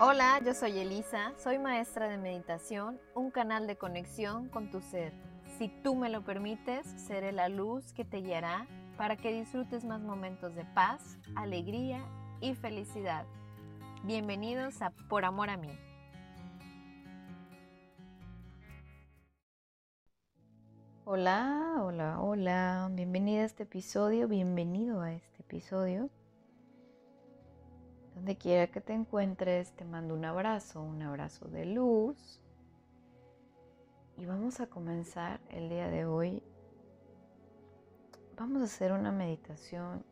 Hola, yo soy Elisa, soy maestra de meditación, un canal de conexión con tu ser. Si tú me lo permites, seré la luz que te guiará para que disfrutes más momentos de paz, alegría y felicidad. Bienvenidos a Por Amor a mí. Hola, hola, hola, bienvenida a este episodio, bienvenido a este episodio. Donde quiera que te encuentres, te mando un abrazo, un abrazo de luz. Y vamos a comenzar el día de hoy. Vamos a hacer una meditación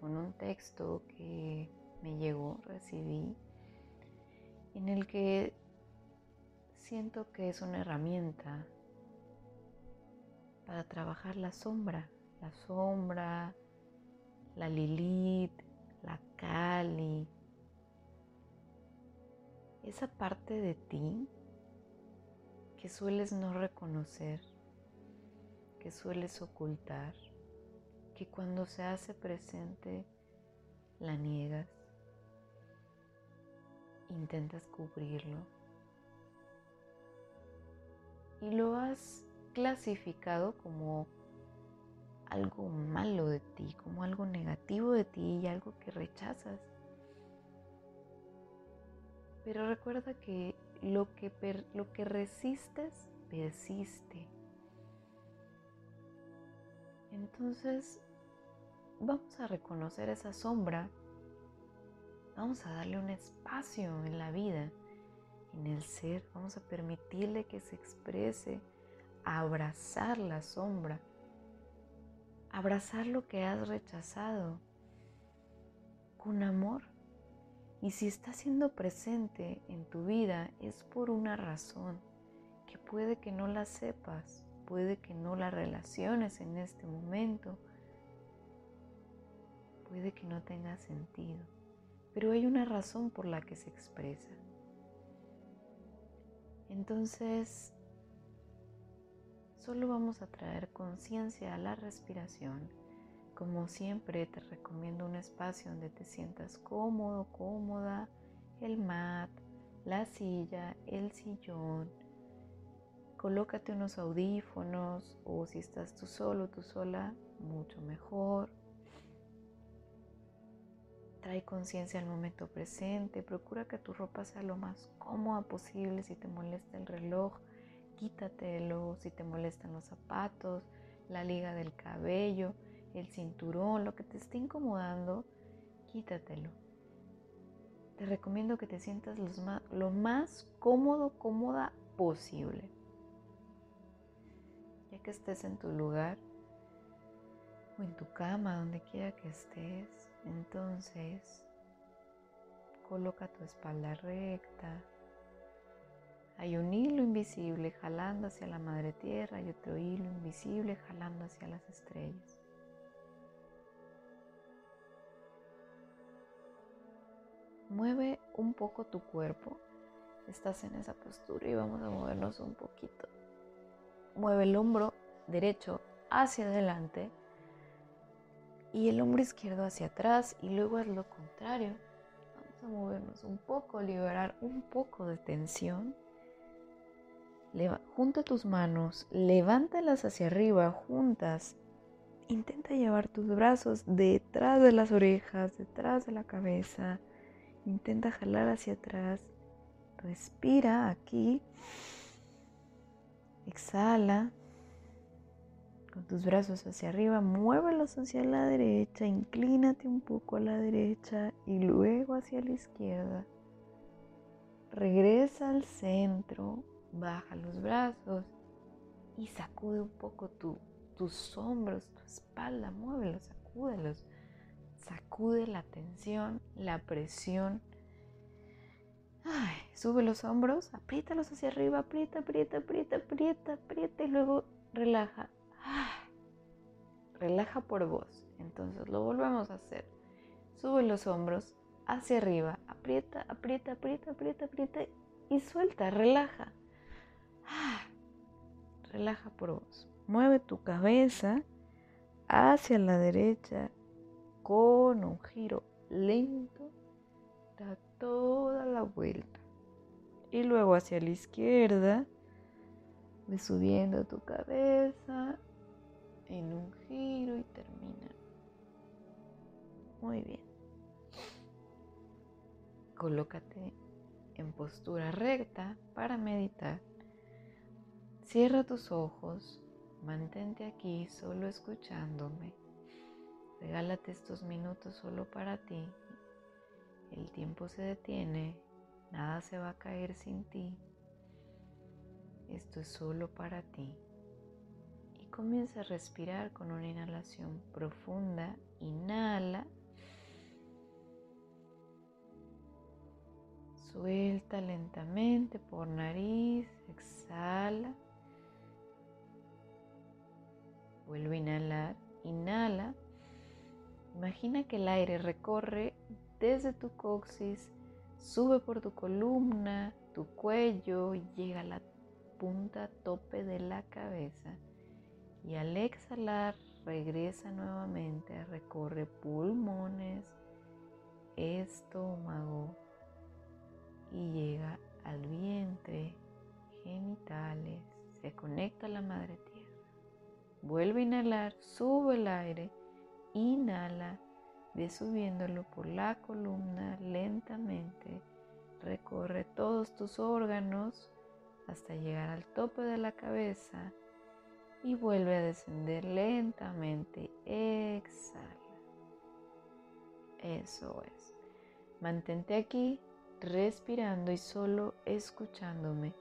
con un texto que me llegó, recibí, en el que siento que es una herramienta para trabajar la sombra, la sombra, la Lilith, Cali, esa parte de ti que sueles no reconocer, que sueles ocultar, que cuando se hace presente la niegas, intentas cubrirlo. Y lo has clasificado como algo malo de ti, como algo negativo de ti y algo que rechazas. Pero recuerda que lo que, lo que resistes persiste. Entonces, vamos a reconocer esa sombra, vamos a darle un espacio en la vida, en el ser, vamos a permitirle que se exprese, abrazar la sombra abrazar lo que has rechazado con amor. Y si está siendo presente en tu vida es por una razón que puede que no la sepas, puede que no la relaciones en este momento, puede que no tenga sentido, pero hay una razón por la que se expresa. Entonces, solo vamos a traer conciencia a la respiración. Como siempre te recomiendo un espacio donde te sientas cómodo, cómoda, el mat, la silla, el sillón. Colócate unos audífonos o si estás tú solo, tú sola, mucho mejor. Trae conciencia al momento presente. Procura que tu ropa sea lo más cómoda posible. Si te molesta el reloj, quítatelo, si te molestan los zapatos, la liga del cabello, el cinturón, lo que te esté incomodando, quítatelo. Te recomiendo que te sientas lo más cómodo, cómoda posible. Ya que estés en tu lugar o en tu cama, donde quiera que estés, entonces coloca tu espalda recta, hay un hilo invisible jalando hacia la madre tierra y otro hilo invisible jalando hacia las estrellas. Mueve un poco tu cuerpo. Estás en esa postura y vamos a movernos un poquito. Mueve el hombro derecho hacia adelante y el hombro izquierdo hacia atrás y luego es lo contrario. Vamos a movernos un poco, liberar un poco de tensión junta tus manos, levántalas hacia arriba, juntas. Intenta llevar tus brazos detrás de las orejas, detrás de la cabeza. Intenta jalar hacia atrás. Respira aquí. Exhala. Con tus brazos hacia arriba, muévelos hacia la derecha, inclínate un poco a la derecha y luego hacia la izquierda. Regresa al centro, baja los brazos y sacude un poco tus hombros, tu espalda, muévelos, sacúdelos. Sacude la tensión, la presión. sube los hombros, apriétalos hacia arriba, aprieta, aprieta, aprieta, aprieta, aprieta y luego relaja. relaja por voz. Entonces lo volvemos a hacer. Sube los hombros hacia arriba, aprieta, aprieta, aprieta, aprieta, aprieta y suelta, relaja. Relaja por vos. Mueve tu cabeza hacia la derecha con un giro lento. Da toda vuelta. Y luego hacia la izquierda, ve subiendo tu cabeza en un giro y termina. Muy bien. Colócate en postura recta para meditar. Cierra tus ojos, mantente aquí solo escuchándome. Regálate estos minutos solo para ti. El tiempo se detiene, nada se va a caer sin ti. Esto es solo para ti. Y comienza a respirar con una inhalación profunda. Inhala. Suelta lentamente por nariz. Exhala. Vuelve a inhalar. Inhala. Imagina que el aire recorre desde tu coxis, sube por tu columna, tu cuello, llega a la punta tope de la cabeza y al exhalar regresa nuevamente, recorre pulmones, estómago y llega al vientre, genitales, se conecta a la madre. Vuelve a inhalar, sube el aire Inhala, ve subiéndolo por la columna lentamente. Recorre todos tus órganos hasta llegar al tope de la cabeza y vuelve a descender lentamente. Exhala. Eso es. Mantente aquí respirando y solo escuchándome.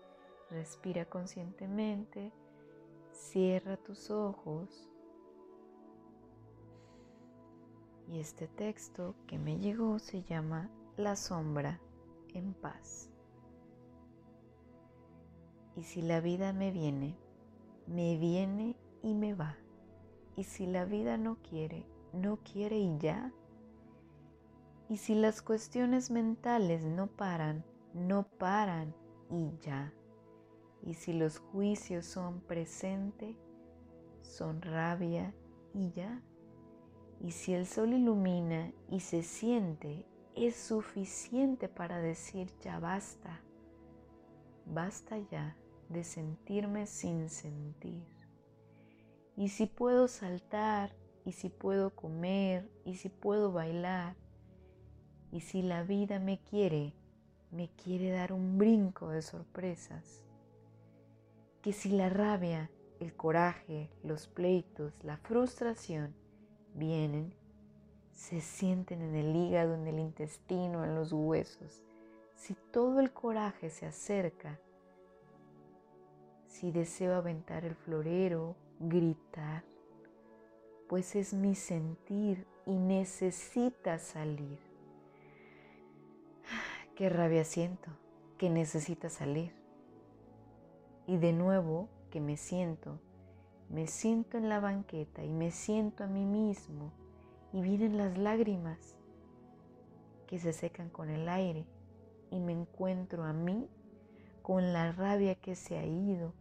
Respira conscientemente. Cierra tus ojos Y este texto que me llegó se llama La sombra en paz. Y si la vida me viene, me viene y me va. Y si la vida no quiere, no quiere y ya. Y si las cuestiones mentales no paran, no paran y ya. Y si los juicios son presente, son rabia y ya. Y si el sol ilumina y se siente, es suficiente para decir ya basta. Basta ya de sentirme sin sentir. Y si puedo saltar, y si puedo comer, y si puedo bailar, y si la vida me quiere, me quiere dar un brinco de sorpresas. Que si la rabia, el coraje, los pleitos, la frustración, vienen, se sienten en el hígado, en el intestino, en los huesos. Si todo el coraje se acerca, si deseo aventar el florero, gritar, pues es mi sentir y necesita salir. Qué rabia siento, que necesita salir. Y de nuevo que me siento me siento en la banqueta y me siento a mí mismo y vienen las lágrimas que se secan con el aire y me encuentro a mí con la rabia que se ha ido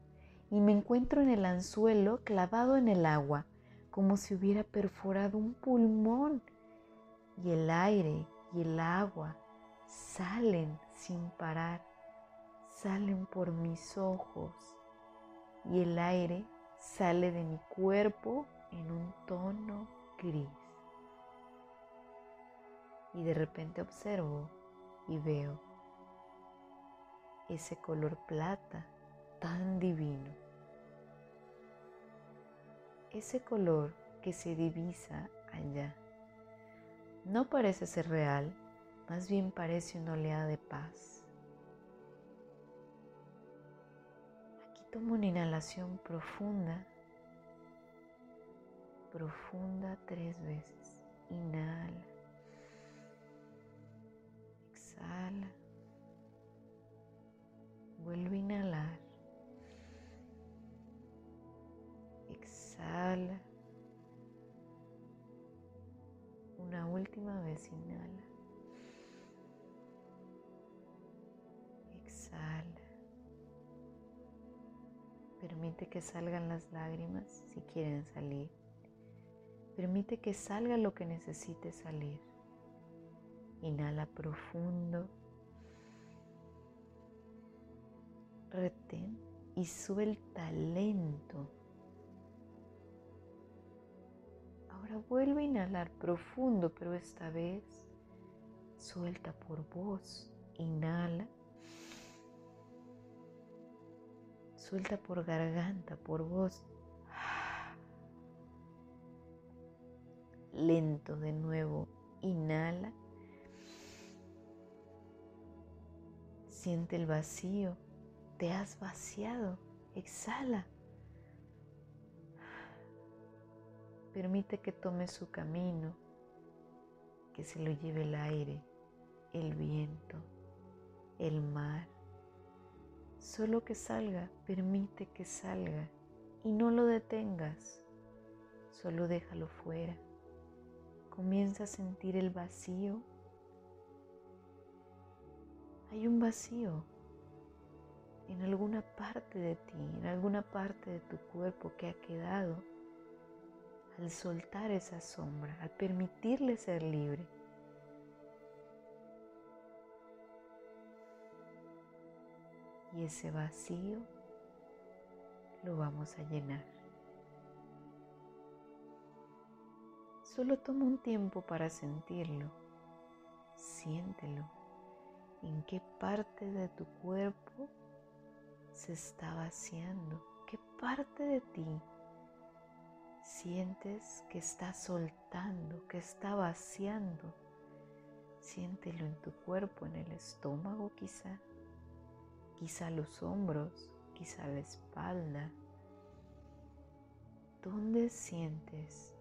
y me encuentro en el anzuelo clavado en el agua como si hubiera perforado un pulmón y el aire y el agua salen sin parar, salen por mis ojos y el aire sale de mi cuerpo en un tono gris. Y de repente observo y veo ese color plata tan divino. Ese color que se divisa allá. No parece ser real, más bien parece una oleada de paz Toma una inhalación profunda, profunda tres veces. Inhala. Exhala. Vuelve a inhalar. Exhala. Una última vez inhala. Que salgan las lágrimas si quieren salir. Permite que salga lo que necesite salir. Inhala profundo. retén y suelta lento. Ahora vuelve a inhalar profundo, pero esta vez suelta por voz. Inhala. Suelta por garganta, por voz. Lento de nuevo. Inhala. Siente el vacío. Te has vaciado. Exhala. Permite que tome su camino, que se lo lleve el aire, el viento, el mar. Solo que salga, permite que salga y no lo detengas, solo déjalo fuera. Comienza a sentir el vacío. Hay un vacío en alguna parte de ti, en alguna parte de tu cuerpo que ha quedado al soltar esa sombra, al permitirle ser libre. Y ese vacío lo vamos a llenar. Solo toma un tiempo para sentirlo. Siéntelo. ¿En qué parte de tu cuerpo se está vaciando? ¿Qué parte de ti sientes que está soltando, que está vaciando? Siéntelo en tu cuerpo, en el estómago quizá, quizá los hombros, quizá la espalda. ¿Dónde sientes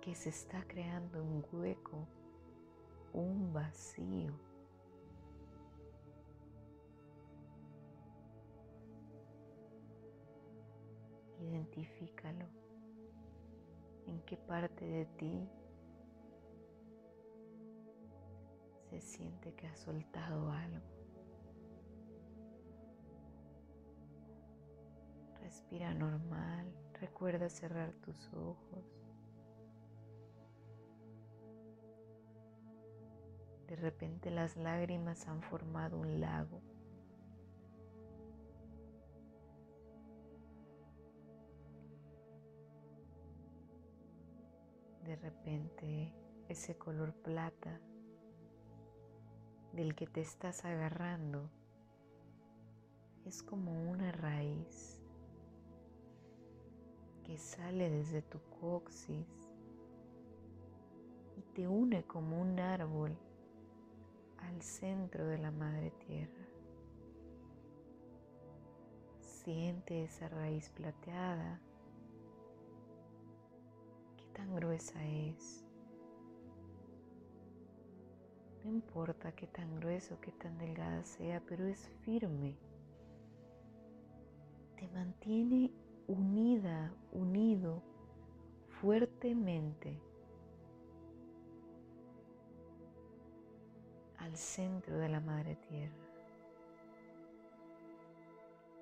que se está creando un hueco, un vacío? Identifícalo. ¿En qué parte de ti se siente que has soltado algo? Respira normal. Recuerda cerrar tus ojos. De repente las lágrimas han formado un lago. de repente ese color plata del que te estás agarrando es como una raíz que sale desde tu coxis y te une como un árbol al centro de la madre tierra. Siente esa raíz plateada tan gruesa es. No importa qué tan grueso, qué tan delgada sea, pero es firme. Te mantiene unida, unido fuertemente al centro de la madre tierra.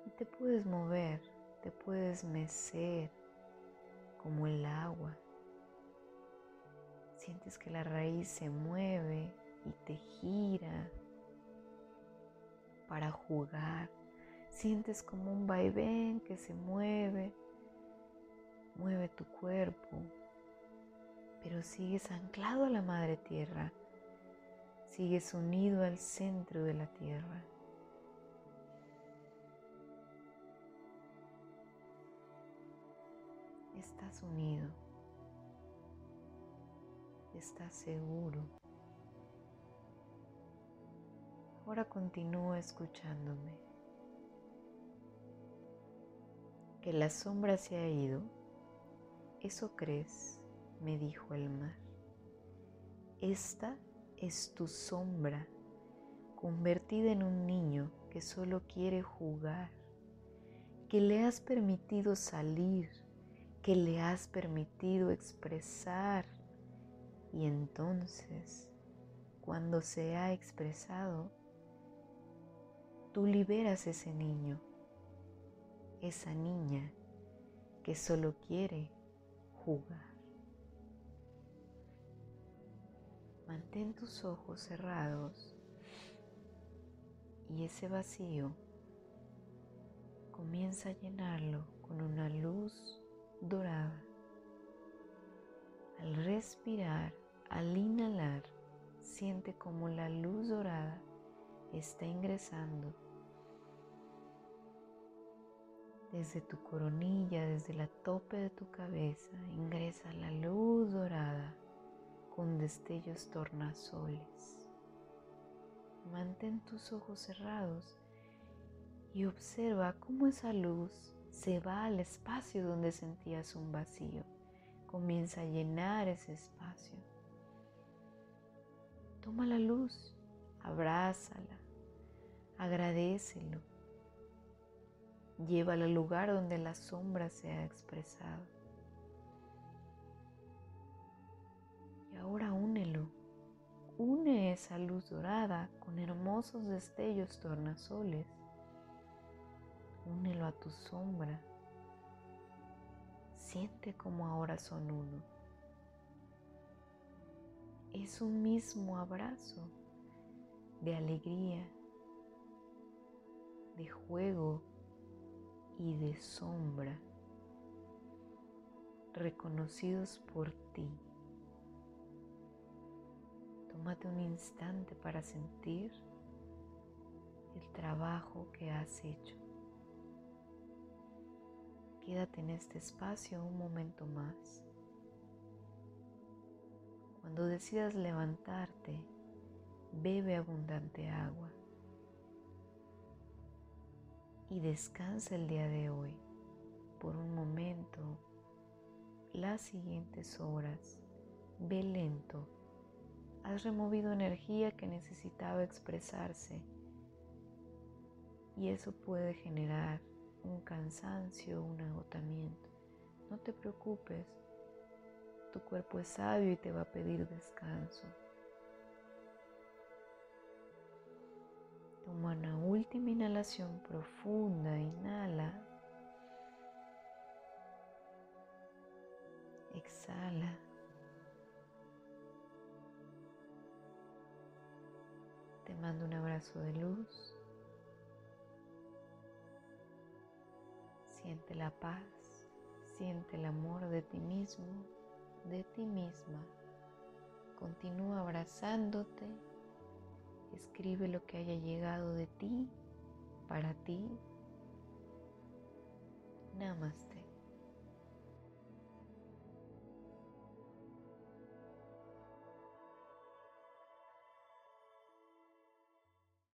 Y te puedes mover, te puedes mecer como el agua Sientes que la raíz se mueve y te gira para jugar. Sientes como un vaivén que se mueve, mueve tu cuerpo, pero sigues anclado a la madre tierra, sigues unido al centro de la tierra. Estás unido estás seguro. Ahora continúa escuchándome. Que la sombra se ha ido. Eso crees, me dijo el mar. Esta es tu sombra, convertida en un niño que solo quiere jugar, que le has permitido salir, que le has permitido expresar y entonces, cuando se ha expresado, tú liberas ese niño, esa niña que solo quiere jugar. Mantén tus ojos cerrados y ese vacío comienza a llenarlo con una luz dorada. Al respirar, al inhalar, siente como la luz dorada está ingresando desde tu coronilla, desde la tope de tu cabeza, ingresa la luz dorada con destellos tornasoles. Mantén tus ojos cerrados y observa cómo esa luz se va al espacio donde sentías un vacío. Comienza a llenar ese espacio. Toma la luz, abrázala, agradecelo. Llévala al lugar donde la sombra se ha expresado. Y ahora únelo. Une esa luz dorada con hermosos destellos tornasoles Únelo a tu sombra. Siente como ahora son uno. Es un mismo abrazo de alegría, de juego y de sombra, reconocidos por ti. Tómate un instante para sentir el trabajo que has hecho. Quédate en este espacio un momento más. Cuando decidas levantarte, bebe abundante agua y descansa el día de hoy por un momento, las siguientes horas. Ve lento. Has removido energía que necesitaba expresarse y eso puede generar un cansancio, un agotamiento. No te preocupes, tu cuerpo es sabio y te va a pedir descanso. Toma una última inhalación profunda, inhala. Exhala. Te mando un abrazo de luz. Siente la paz, siente el amor de ti mismo, de ti misma. Continúa abrazándote. Escribe lo que haya llegado de ti, para ti. Namaste.